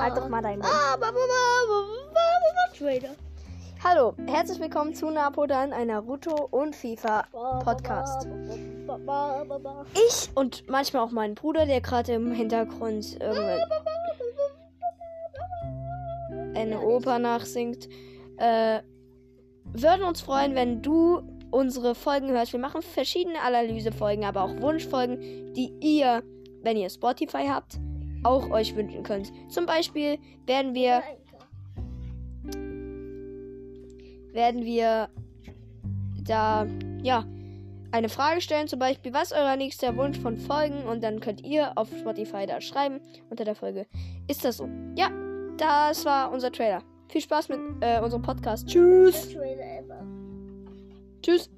Halt doch mal Trailer. Hallo, herzlich willkommen zu Napodan, ein Naruto und FIFA Podcast. Ich und manchmal auch mein Bruder, der gerade im Hintergrund irgendwelche eine Oper nachsingt, äh, würden uns freuen, wenn du unsere Folgen hörst. Wir machen verschiedene Analysefolgen, aber auch Wunschfolgen, die ihr, wenn ihr Spotify habt, auch euch wünschen könnt. Zum Beispiel werden wir werden wir da, ja, eine Frage stellen, zum Beispiel, was euer nächster Wunsch von Folgen? Und dann könnt ihr auf Spotify da schreiben unter der Folge. Ist das so? Ja, das war unser Trailer. Viel Spaß mit äh, unserem Podcast. Tschüss. Tschüss.